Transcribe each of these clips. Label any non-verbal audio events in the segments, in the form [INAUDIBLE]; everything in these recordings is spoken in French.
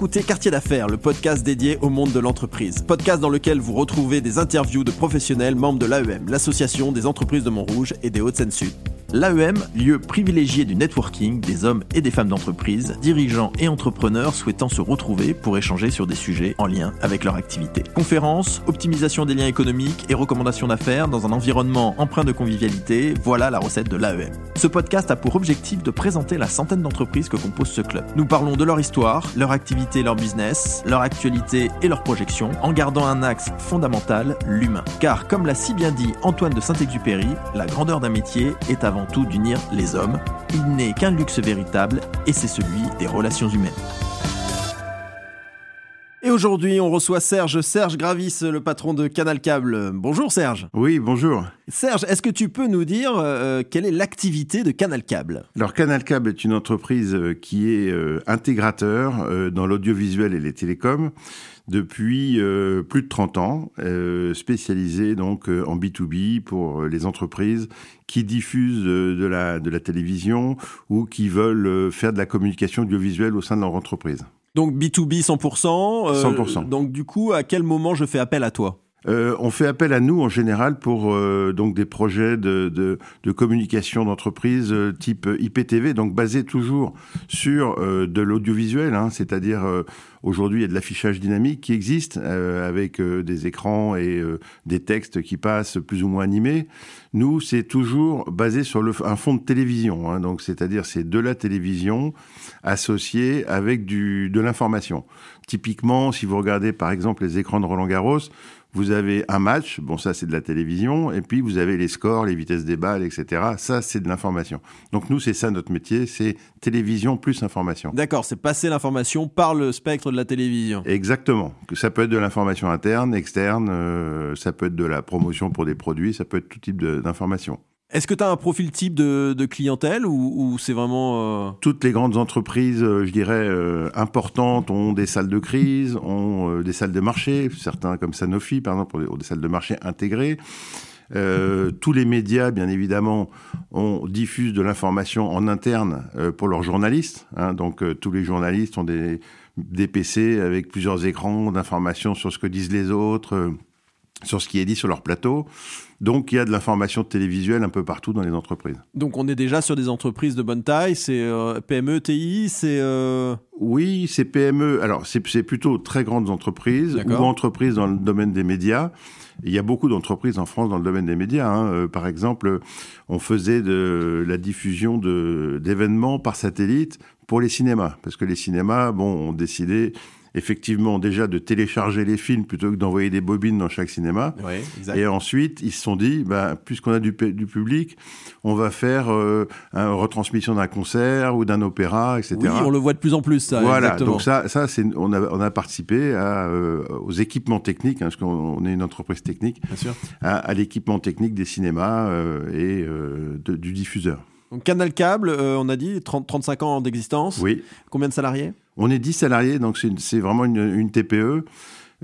Écoutez Quartier d'affaires, le podcast dédié au monde de l'entreprise. Podcast dans lequel vous retrouvez des interviews de professionnels membres de l'AEM, l'association des entreprises de Montrouge et des Hauts-de-Seine-Sud. L'AEM, lieu privilégié du networking des hommes et des femmes d'entreprise, dirigeants et entrepreneurs souhaitant se retrouver pour échanger sur des sujets en lien avec leur activité. Conférences, optimisation des liens économiques et recommandations d'affaires dans un environnement empreint de convivialité, voilà la recette de l'AEM. Ce podcast a pour objectif de présenter la centaine d'entreprises que compose ce club. Nous parlons de leur histoire, leur activité, leur business, leur actualité et leurs projections, en gardant un axe fondamental, l'humain. Car comme l'a si bien dit Antoine de Saint-Exupéry, la grandeur d'un métier est avant tout d'unir les hommes. Il n'est qu'un luxe véritable et c'est celui des relations humaines. Et aujourd'hui, on reçoit Serge, Serge Gravis, le patron de Canal Câble. Bonjour Serge. Oui, bonjour. Serge, est-ce que tu peux nous dire euh, quelle est l'activité de Canal Câble? Alors Canal Câble est une entreprise euh, qui est euh, intégrateur euh, dans l'audiovisuel et les télécoms depuis euh, plus de 30 ans, euh, spécialisée donc euh, en B2B pour les entreprises qui diffusent de, la, de la télévision ou qui veulent euh, faire de la communication audiovisuelle au sein de leur entreprise. Donc B2B 100%. euh, 100%. Donc du coup, à quel moment je fais appel à toi? Euh, on fait appel à nous en général pour euh, donc des projets de, communication d'entreprise euh, type IPTV, donc basés toujours sur de l'audiovisuel, hein, c'est-à-dire aujourd'hui il y a de l'affichage dynamique qui existe avec des écrans et des textes qui passent plus ou moins animés. Nous, c'est toujours basé sur un fond de télévision, hein, donc c'est-à-dire c'est de la télévision associée avec de l'information. Typiquement, si vous regardez par exemple les écrans de Roland Garros, vous avez un match, bon ça c'est de la télévision, et puis vous avez les scores, les vitesses des balles, etc. Ça c'est de l'information. Donc nous c'est ça notre métier, c'est télévision plus information. D'accord, c'est passer l'information par le spectre de la télévision. Exactement. Ça peut être de l'information interne, externe, euh, ça peut être de la promotion pour des produits, ça peut être tout type d'information. Est-ce que tu as un profil type de, clientèle ou, c'est vraiment... euh, Toutes les grandes entreprises, euh, je dirais, euh, importantes ont des salles de crise, ont des salles de marché. Certains, comme Sanofi, par exemple, ont des salles de marché intégrées. Tous les médias, bien évidemment, on diffuse de l'information en interne pour leurs journalistes. hein. donc, tous les journalistes ont des, PC avec plusieurs écrans d'informations sur ce que disent les autres, sur ce qui est dit sur leur plateau. Donc, il y a de l'information télévisuelle un peu partout dans les entreprises. Donc on est déjà sur des entreprises de bonne taille, c'est euh, PME, TI, c'est... euh, Oui, c'est PME. Alors, c'est plutôt très grandes entreprises ou entreprises dans le domaine des médias. Il y a beaucoup d'entreprises en France dans le domaine des médias. hein. Euh, par exemple, on faisait de la diffusion d'événements par satellite pour les cinémas. Parce que les cinémas, bon, ont décidé effectivement déjà de télécharger les films plutôt que d'envoyer des bobines dans chaque cinéma. Ouais. Et ensuite, ils se sont dit, bah, puisqu'on a du, du public, on va faire euh, une retransmission d'un concert ou d'un opéra, etc. Oui, on le voit de plus en plus, ça. Voilà, exactement. donc ça, ça c'est, on, a, on a participé à, euh, aux équipements techniques, hein, parce qu'on on est une entreprise technique, Bien sûr. à, à l'équipement technique des cinémas euh, et de- du diffuseur. Donc Canal Câble, euh, on a dit 30, 35 ans d'existence. Oui, Combien de salariés? On est 10 salariés, donc c'est, vraiment une, une TPE.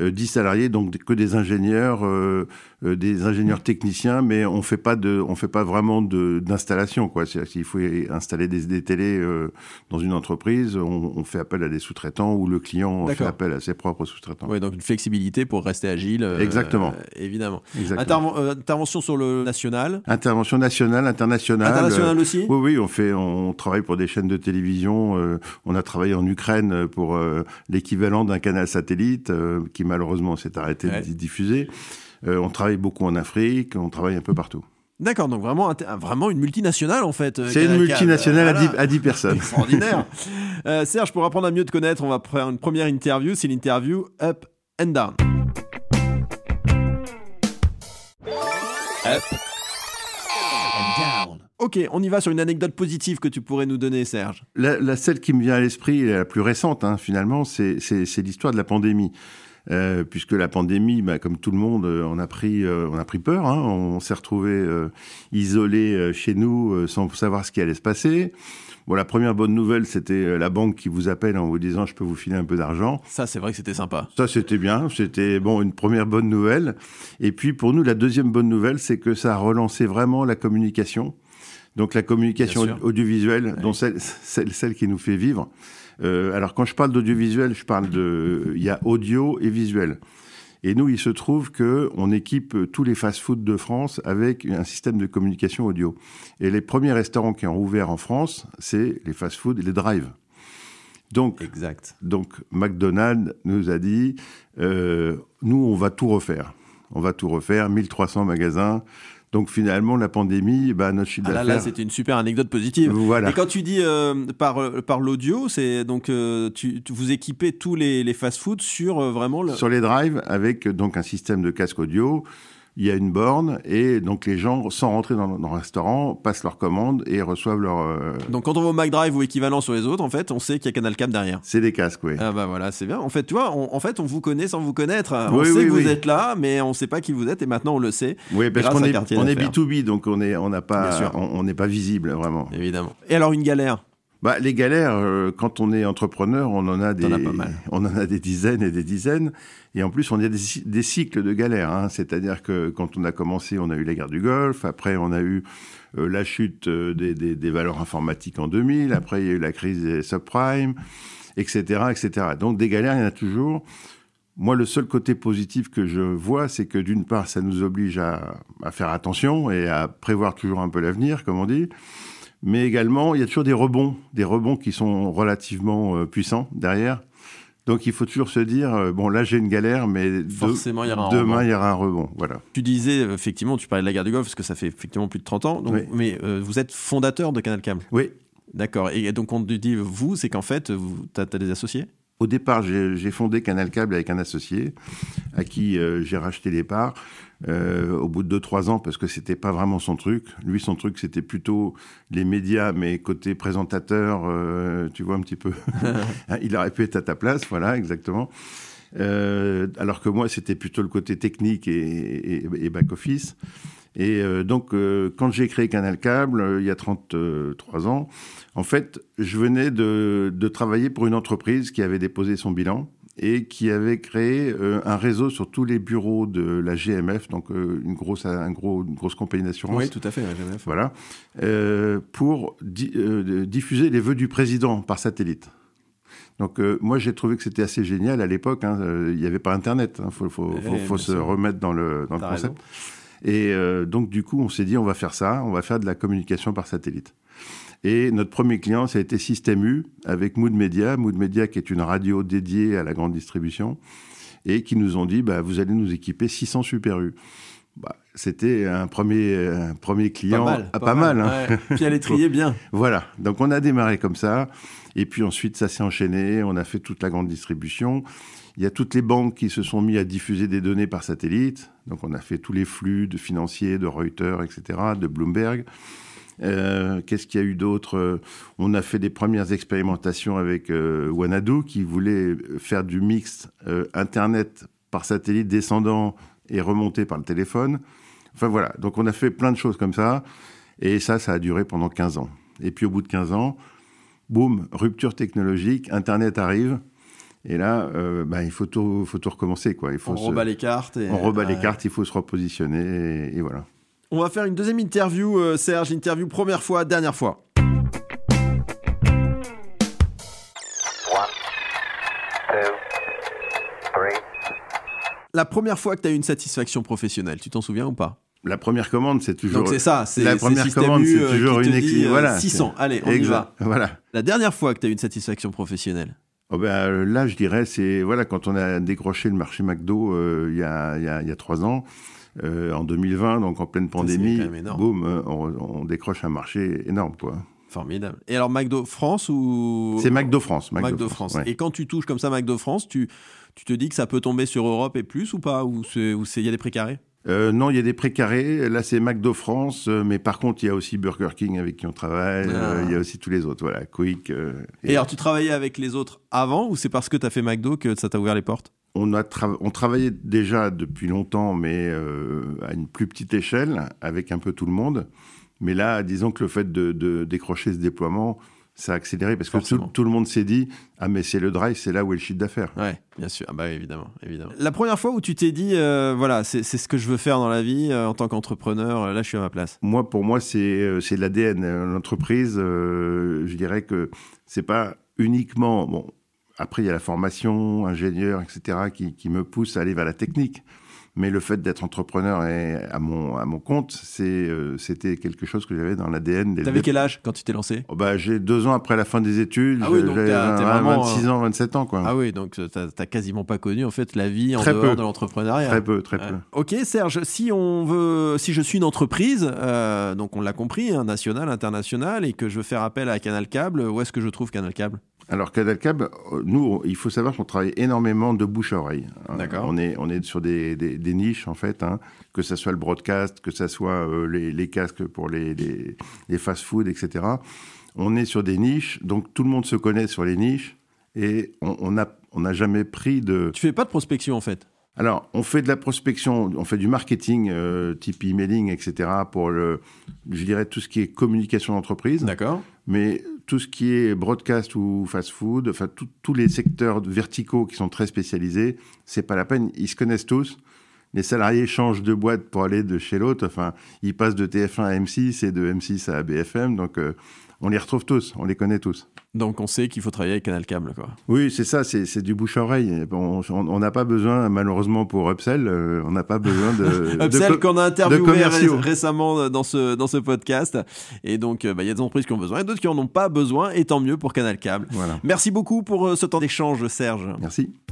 Euh, 10 salariés, donc que des ingénieurs, euh, euh, des ingénieurs techniciens, mais on fait pas de, on fait pas vraiment de, d'installation, quoi. C'est-à-dire qu'il faut installer des, des télés euh, dans une entreprise, on, on fait appel à des sous-traitants ou le client fait appel à ses propres sous-traitants. Oui, donc une flexibilité pour rester agile. euh, Exactement. euh, évidemment. Exactement. Interven- euh, intervention sur le national. Intervention nationale, internationale. International Euh, aussi? Oui, oui, on fait, on travaille pour des chaînes de télévision. euh, on a travaillé en Ukraine pour euh, l'équivalent d'un canal satellite euh, qui malheureusement s'est arrêté Ouais. de diffuser. Euh, on travaille beaucoup en Afrique, on travaille un peu partout. D'accord, donc vraiment, inter- vraiment une multinationale en fait. euh, C'est une multinationale à, Voilà. 10, à 10 personnes. [LAUGHS] Extraordinaire. Euh, Serge, pour apprendre à mieux te connaître, on va faire une première interview. C'est l'interview Up and Down. Up and Down. Ok, on y va sur une anecdote positive que tu pourrais nous donner, Serge. La, la celle qui me vient à l'esprit, la plus récente, hein, finalement, c'est l'histoire de la pandémie. Euh, puisque la pandémie, bah, comme tout le monde, euh, on a pris, euh, on a pris peur. Hein, on s'est retrouvé euh, isolé euh, chez nous euh, sans savoir ce qui allait se passer. Bon, la première bonne nouvelle, c'était la banque qui vous appelle en vous disant je peux vous filer un peu d'argent. Ça, c'est vrai que c'était sympa. Ça, c'était bien. C'était bon une première bonne nouvelle. Et puis pour nous, la deuxième bonne nouvelle, c'est que ça a relancé vraiment la communication. Donc la communication audiovisuelle, dont celle, celle, celle qui nous fait vivre. Euh, alors quand je parle d'audiovisuel, je parle de, il y a audio et visuel. Et nous, il se trouve que on équipe tous les fast-foods de France avec un système de communication audio. Et les premiers restaurants qui ont ouvert en France, c'est les fast-foods et les drives. Donc, Exact. donc McDonald's nous a dit, euh, nous, on va tout refaire. On va tout refaire, 1300 magasins. Donc finalement, la pandémie, bah, notre chiffre Ah là, là, c'était une super anecdote positive. Voilà. Et quand tu dis euh, par, euh, par l'audio, c'est donc euh, tu, tu- vous équipez tous les, les fast-foods sur euh, vraiment le. Sur les drives, avec donc un système de casque audio, il y a une borne et donc les gens, sans rentrer dans, dans le restaurant, passent leur commande et reçoivent leur. euh, Donc quand on va au McDrive ou équivalent sur les autres, en fait, on sait qu'il y a Canal Cap derrière. C'est des casques, oui. Ah bah voilà, c'est bien. En fait, tu vois, on, en fait, on vous connaît sans vous connaître. On Oui, sait oui, que vous êtes là, mais on sait pas qui vous êtes et maintenant on le sait, oui, parce qu'on est, on est d'affaires. B2B, donc on est, on n'a pas, on n'est pas visible vraiment. évidemment. Et alors une galère? Bah, les galères, euh, quand on est entrepreneur, on en a des, pas mal. on en a des dizaines et des dizaines. Et en plus, on a des, cy- des cycles de galères. hein. C'est-à-dire que quand on a commencé, on a eu la guerre du Golfe. Après, on a eu euh, la chute euh, des, des- des valeurs informatiques en 2000. Après, il y a eu la crise des subprimes, etc., etc. Donc, des galères, il y en a toujours. Moi, le seul côté positif que je vois, c'est que d'une part, ça nous oblige à, à faire attention et à prévoir toujours un peu l'avenir, comme on dit. Mais également, il y a toujours des rebonds, des rebonds qui sont relativement euh, puissants derrière. Donc, il faut toujours se dire, euh, bon, là, j'ai une galère, mais de- Forcément, il y aura un demain, rebond. il y aura un rebond. Voilà. Tu disais, euh, effectivement, tu parlais de la guerre du Golfe parce que ça fait effectivement plus de 30 ans. Donc, Oui. Mais euh, vous êtes fondateur de Canal Cam. Oui. D'accord. Et donc on te dit, vous, c'est qu'en fait, tu as, des associés? Au départ, j'ai fondé Canal Câble avec un associé à qui euh, j'ai racheté les parts euh, au bout de 2-3 ans parce que c'était pas vraiment son truc. Lui, son truc, c'était plutôt les médias, mais côté présentateur, euh, tu vois un petit peu. Hein, [LAUGHS] Il aurait pu être à ta place, voilà, exactement. Euh, alors que moi, c'était plutôt le côté technique et, et- et back-office. Et donc, quand j'ai créé Canal Câble, il y a 33 ans, en fait, je venais de, de travailler pour une entreprise qui avait déposé son bilan et qui avait créé euh, un réseau sur tous les bureaux de la GMF, donc euh, une, grosse, un gros, une grosse compagnie d'assurance. tout à fait. GMF. Voilà, euh, pour di- diffuser les vœux du président par satellite. Donc moi j'ai trouvé que c'était assez génial à l'époque. hein, Il n'y avait pas Internet. Il faut, faut, Eh, faut- bien faut se remettre dans le, dans le T'as concept. raison. Et donc du coup on s'est dit on va faire ça, on va faire de la communication par satellite. Et notre premier client ça a été Système U avec Mood Media, Mood Media qui est une radio dédiée à la grande distribution et qui nous ont dit bah, vous allez nous équiper 600 Super U. Bah, c'était un premier, un premier client, ah, pas mal, hein. Ouais. Puis à l'étrier, [LAUGHS] bien. Voilà, donc on a démarré comme ça, et puis ensuite ça s'est enchaîné, on a fait toute la grande distribution. Il y a toutes les banques qui se sont mis à diffuser des données par satellite, donc on a fait tous les flux de financiers, de Reuters, etc., de Bloomberg. Euh, Qu'est-ce qu'il y a eu d'autre? Euh, On a fait des premières expérimentations avec euh, Wanadu qui voulait faire du mix euh, Internet par satellite descendant et remonté par le téléphone. Enfin voilà, donc on a fait plein de choses comme ça. Et ça, ça a duré pendant 15 ans. Et puis au bout de 15 ans, boum, rupture technologique, Internet arrive. Et là, euh, ben, il faut tout, faut tout recommencer. Quoi. Il faut On se- rebat les cartes. Et... on rebat les cartes, il faut se repositionner. Et, et voilà. On va faire une deuxième interview, euh, Serge. Interview première fois, dernière fois. two, three. La première fois que tu as eu une satisfaction professionnelle, tu t'en souviens ou pas? La première commande, c'est toujours. Donc c'est ça, c'est La première commande, c'est euh, toujours une éclipse. euh, Voilà. 600, allez, on y Exact. va. Voilà. La dernière fois que tu as eu une satisfaction professionnelle? Oh ben, là, je dirais, c'est voilà, quand on a décroché le marché McDo euh, il y, a, y, a, y a trois ans, euh, en 2020, donc en pleine pandémie, boum, euh, on, on décroche un marché énorme, quoi. Formidable. Et alors McDo France ou C'est McDo France. McDo, France. ouais. Et quand tu touches comme ça McDo France, tu, tu te dis que ça peut tomber sur Europe et plus ou pas Ou il y a des précarés Euh, non, il y a des précarés. Là, c'est McDo France, mais par contre, il y a aussi Burger King avec qui on travaille. euh, Ah. il y a aussi tous les autres, voilà, Quick. euh, Et, alors tu travaillais avec les autres avant ou c'est parce que tu as fait McDo que ça t'a ouvert les portes? On, a tra- on travaillait déjà depuis longtemps, mais euh, à une plus petite échelle, avec un peu tout le monde. Mais là, disons que le fait de, de décrocher ce déploiement, ça a accéléré parce que tout, le monde s'est dit ah mais c'est le drive, c'est là où est le chiffre d'affaires. Ouais, bien sûr. Ah bah évidemment, évidemment. La première fois où tu t'es dit, euh, voilà, c'est ce que je veux faire dans la vie euh, en tant qu'entrepreneur, là je suis à ma place. Moi, pour moi, c'est c'est l'ADN. L'entreprise, euh, je dirais que c'est pas uniquement bon. Après, il y a la formation, ingénieur, etc., qui, qui me pousse à aller vers la technique. Mais le fait d'être entrepreneur et à mon à mon compte, c'est euh, c'était quelque chose que j'avais dans l'ADN. T'avais quel âge quand tu t'es lancé? Oh, bah, j'ai deux ans après la fin des études. Ah oui, donc t'as- t'es vraiment, 26 ans, 27 ans, quoi. Ah oui, donc euh, t'as t'as quasiment pas connu en fait la vie en dehors peu. de l'entrepreneuriat. Très peu, très peu. Ok Serge, si on veut, si je suis une entreprise, euh, donc on l'a compris, hein, nationale, internationale, et que je veux faire appel à Canal Câble, où est-ce que je trouve Canal Câble? Alors Canal Cab, euh, nous, il faut savoir qu'on travaille énormément de bouche à oreille. hein. D'accord. On est, on est sur des, des- des niches en fait, hein, que ça soit le broadcast, que ça soit euh, les, les casques pour les, les, les fast-food, etc. On est sur des niches, donc tout le monde se connaît sur les niches et on n'a on n'a jamais pris de. Tu fais pas de prospection en fait? Alors, on fait de la prospection, on fait du marketing, euh, type emailing, etc. pour le, je dirais tout ce qui est communication d'entreprise. D'accord. Mais tout ce qui est broadcast ou fast-food, enfin tous les secteurs verticaux qui sont très spécialisés, c'est pas la peine. Ils se connaissent tous. Les salariés changent de boîte pour aller de chez l'autre. Enfin, ils passent de TF1 à M6 et de M6 à BFM. Donc, euh, on les retrouve tous, on les connaît tous. Donc on sait qu'il faut travailler avec Canal Câble, quoi. Oui, c'est ça, c'est c'est du bouche à oreille. On n'a pas besoin, malheureusement pour Upsell, euh, on n'a pas besoin de. [LAUGHS] Upsell qu'on a interviewé ré- récemment dans ce, dans ce podcast. Et donc, euh, bah, il y a des entreprises qui ont besoin et d'autres qui en ont pas besoin, et tant mieux pour Canal Câble. Voilà. Merci beaucoup pour euh, ce temps d'échange, Serge. Merci.